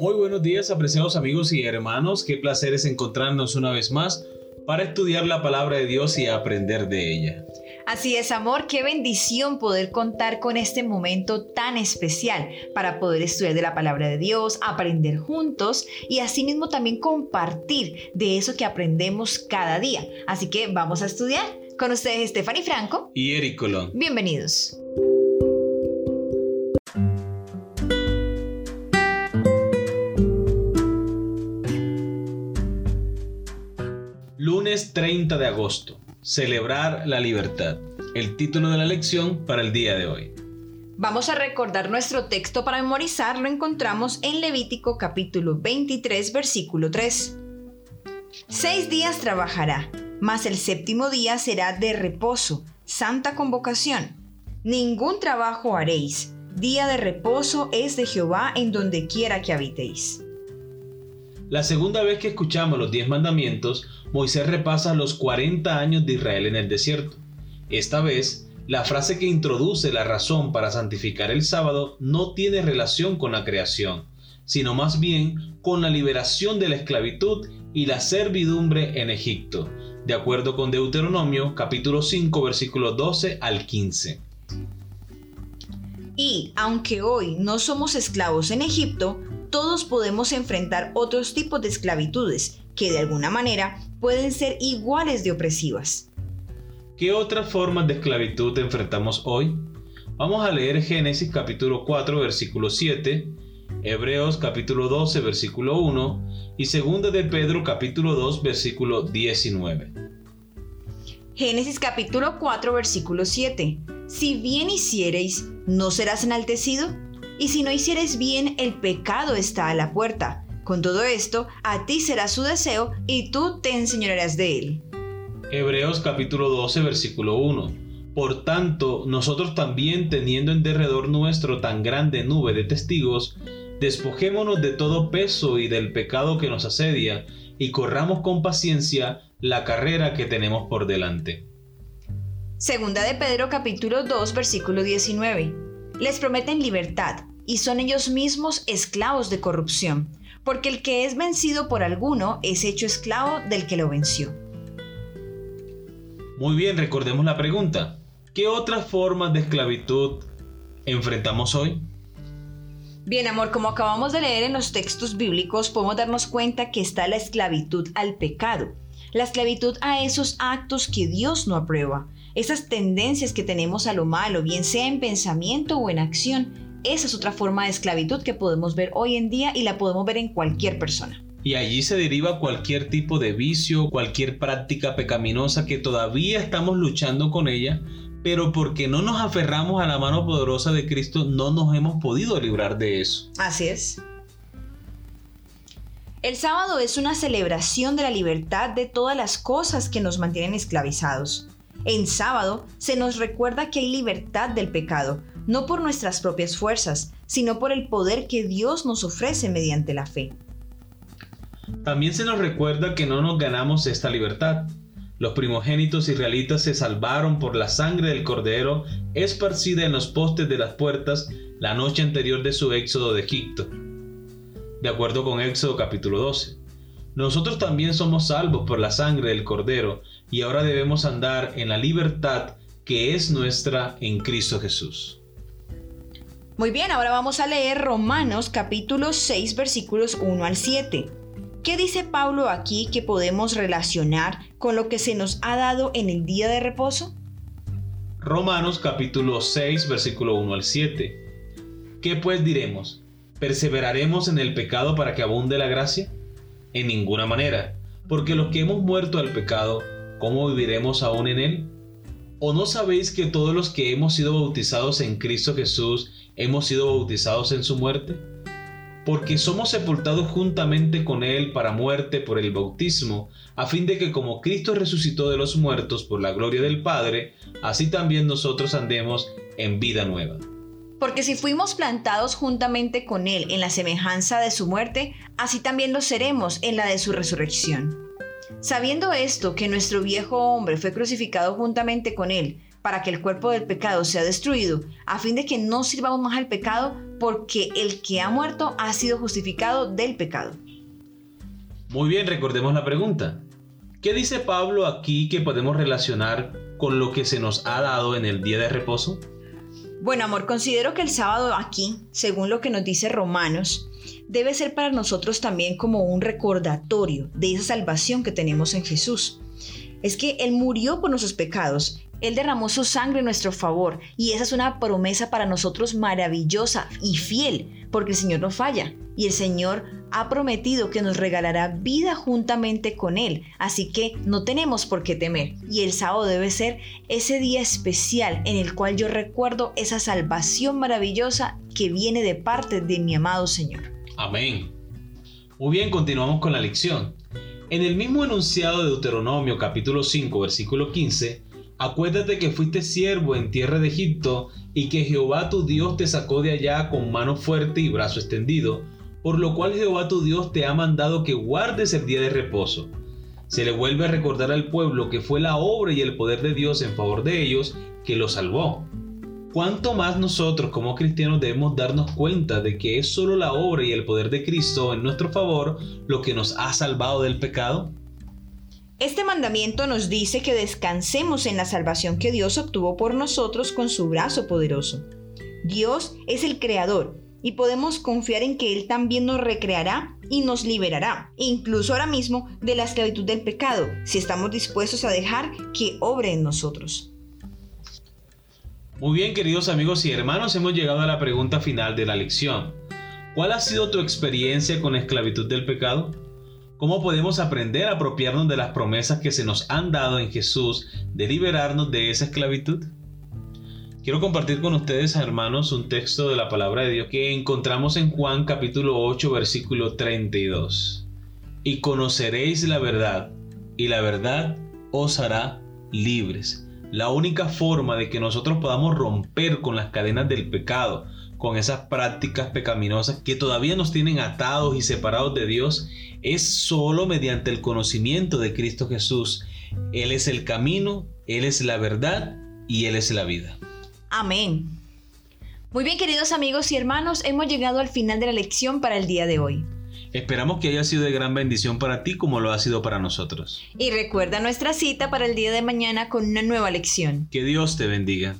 Muy buenos días, apreciados amigos y hermanos. Qué placer es encontrarnos una vez más para estudiar la palabra de Dios y aprender de ella. Así es, amor, qué bendición poder contar con este momento tan especial para poder estudiar de la palabra de Dios, aprender juntos y asimismo también compartir de eso que aprendemos cada día. Así que vamos a estudiar. Con ustedes Stephanie Franco y Eric Colón. Bienvenidos. 30 de agosto. Celebrar la libertad. El título de la lección para el día de hoy. Vamos a recordar nuestro texto para memorizar, lo encontramos en Levítico capítulo 23 versículo 3. Seis días trabajará, mas el séptimo día será de reposo, santa convocación. Ningún trabajo haréis, día de reposo es de Jehová en donde quiera que habitéis. La segunda vez que escuchamos los diez mandamientos, Moisés repasa los 40 años de Israel en el desierto. Esta vez, la frase que introduce la razón para santificar el sábado no tiene relación con la creación, sino más bien con la liberación de la esclavitud y la servidumbre en Egipto, de acuerdo con Deuteronomio capítulo 5 versículos 12 al 15. Y aunque hoy no somos esclavos en Egipto, todos podemos enfrentar otros tipos de esclavitudes que de alguna manera pueden ser iguales de opresivas. ¿Qué otras formas de esclavitud enfrentamos hoy? Vamos a leer Génesis capítulo 4 versículo 7, Hebreos capítulo 12 versículo 1 y 2 de Pedro capítulo 2 versículo 19. Génesis capítulo 4 versículo 7. Si bien hiciereis, ¿no serás enaltecido? Y si no hicieres bien, el pecado está a la puerta. Con todo esto, a ti será su deseo y tú te enseñarás de él. Hebreos capítulo 12 versículo 1. Por tanto, nosotros también teniendo en derredor nuestro tan grande nube de testigos, despojémonos de todo peso y del pecado que nos asedia, y corramos con paciencia la carrera que tenemos por delante. Segunda de Pedro capítulo 2 versículo 19. Les prometen libertad, y son ellos mismos esclavos de corrupción, porque el que es vencido por alguno es hecho esclavo del que lo venció. Muy bien, recordemos la pregunta. ¿Qué otras formas de esclavitud enfrentamos hoy? Bien, amor, como acabamos de leer en los textos bíblicos, podemos darnos cuenta que está la esclavitud al pecado, la esclavitud a esos actos que Dios no aprueba, esas tendencias que tenemos a lo malo, bien sea en pensamiento o en acción. Esa es otra forma de esclavitud que podemos ver hoy en día y la podemos ver en cualquier persona. Y allí se deriva cualquier tipo de vicio, cualquier práctica pecaminosa que todavía estamos luchando con ella, pero porque no nos aferramos a la mano poderosa de Cristo, no nos hemos podido librar de eso. Así es. El sábado es una celebración de la libertad de todas las cosas que nos mantienen esclavizados. En sábado se nos recuerda que hay libertad del pecado, no por nuestras propias fuerzas, sino por el poder que Dios nos ofrece mediante la fe. También se nos recuerda que no nos ganamos esta libertad. Los primogénitos israelitas se salvaron por la sangre del cordero esparcida en los postes de las puertas la noche anterior de su éxodo de Egipto. De acuerdo con Éxodo capítulo 12. Nosotros también somos salvos por la sangre del cordero y ahora debemos andar en la libertad que es nuestra en Cristo Jesús. Muy bien, ahora vamos a leer Romanos capítulo 6 versículos 1 al 7. ¿Qué dice Pablo aquí que podemos relacionar con lo que se nos ha dado en el día de reposo? Romanos capítulo 6 versículo 1 al 7. ¿Qué pues diremos? ¿Perseveraremos en el pecado para que abunde la gracia? En ninguna manera, porque los que hemos muerto al pecado, ¿cómo viviremos aún en él? ¿O no sabéis que todos los que hemos sido bautizados en Cristo Jesús hemos sido bautizados en su muerte? porque somos sepultados juntamente con Él para muerte por el bautismo, a fin de que como Cristo resucitó de los muertos por la gloria del Padre, así también nosotros andemos en vida nueva. Porque si fuimos plantados juntamente con Él en la semejanza de su muerte, así también lo seremos en la de su resurrección. Sabiendo esto, que nuestro viejo hombre fue crucificado juntamente con Él, para que el cuerpo del pecado sea destruido, a fin de que no sirvamos más al pecado, porque el que ha muerto ha sido justificado del pecado. Muy bien, recordemos la pregunta. ¿Qué dice Pablo aquí que podemos relacionar con lo que se nos ha dado en el día de reposo? Bueno, amor, considero que el sábado aquí, según lo que nos dice Romanos, debe ser para nosotros también como un recordatorio de esa salvación que tenemos en Jesús. Es que Él murió por nuestros pecados, Él derramó su sangre en nuestro favor y esa es una promesa para nosotros maravillosa y fiel, porque el Señor no falla y el Señor ha prometido que nos regalará vida juntamente con Él, así que no tenemos por qué temer. Y el sábado debe ser ese día especial en el cual yo recuerdo esa salvación maravillosa que viene de parte de mi amado Señor. Amén. Muy bien, continuamos con la lección. En el mismo enunciado de Deuteronomio capítulo 5 versículo 15, acuérdate que fuiste siervo en tierra de Egipto y que Jehová tu Dios te sacó de allá con mano fuerte y brazo extendido por lo cual Jehová tu Dios te ha mandado que guardes el día de reposo. Se le vuelve a recordar al pueblo que fue la obra y el poder de Dios en favor de ellos que los salvó. ¿Cuánto más nosotros como cristianos debemos darnos cuenta de que es solo la obra y el poder de Cristo en nuestro favor lo que nos ha salvado del pecado? Este mandamiento nos dice que descansemos en la salvación que Dios obtuvo por nosotros con su brazo poderoso. Dios es el creador y podemos confiar en que Él también nos recreará y nos liberará, incluso ahora mismo, de la esclavitud del pecado, si estamos dispuestos a dejar que obre en nosotros. Muy bien, queridos amigos y hermanos, hemos llegado a la pregunta final de la lección. ¿Cuál ha sido tu experiencia con la esclavitud del pecado? ¿Cómo podemos aprender a apropiarnos de las promesas que se nos han dado en Jesús de liberarnos de esa esclavitud? Quiero compartir con ustedes, hermanos, un texto de la palabra de Dios que encontramos en Juan capítulo 8, versículo 32. Y conoceréis la verdad, y la verdad os hará libres. La única forma de que nosotros podamos romper con las cadenas del pecado, con esas prácticas pecaminosas que todavía nos tienen atados y separados de Dios, es solo mediante el conocimiento de Cristo Jesús. Él es el camino, Él es la verdad y Él es la vida. Amén. Muy bien, queridos amigos y hermanos, hemos llegado al final de la lección para el día de hoy. Esperamos que haya sido de gran bendición para ti como lo ha sido para nosotros. Y recuerda nuestra cita para el día de mañana con una nueva lección. Que Dios te bendiga.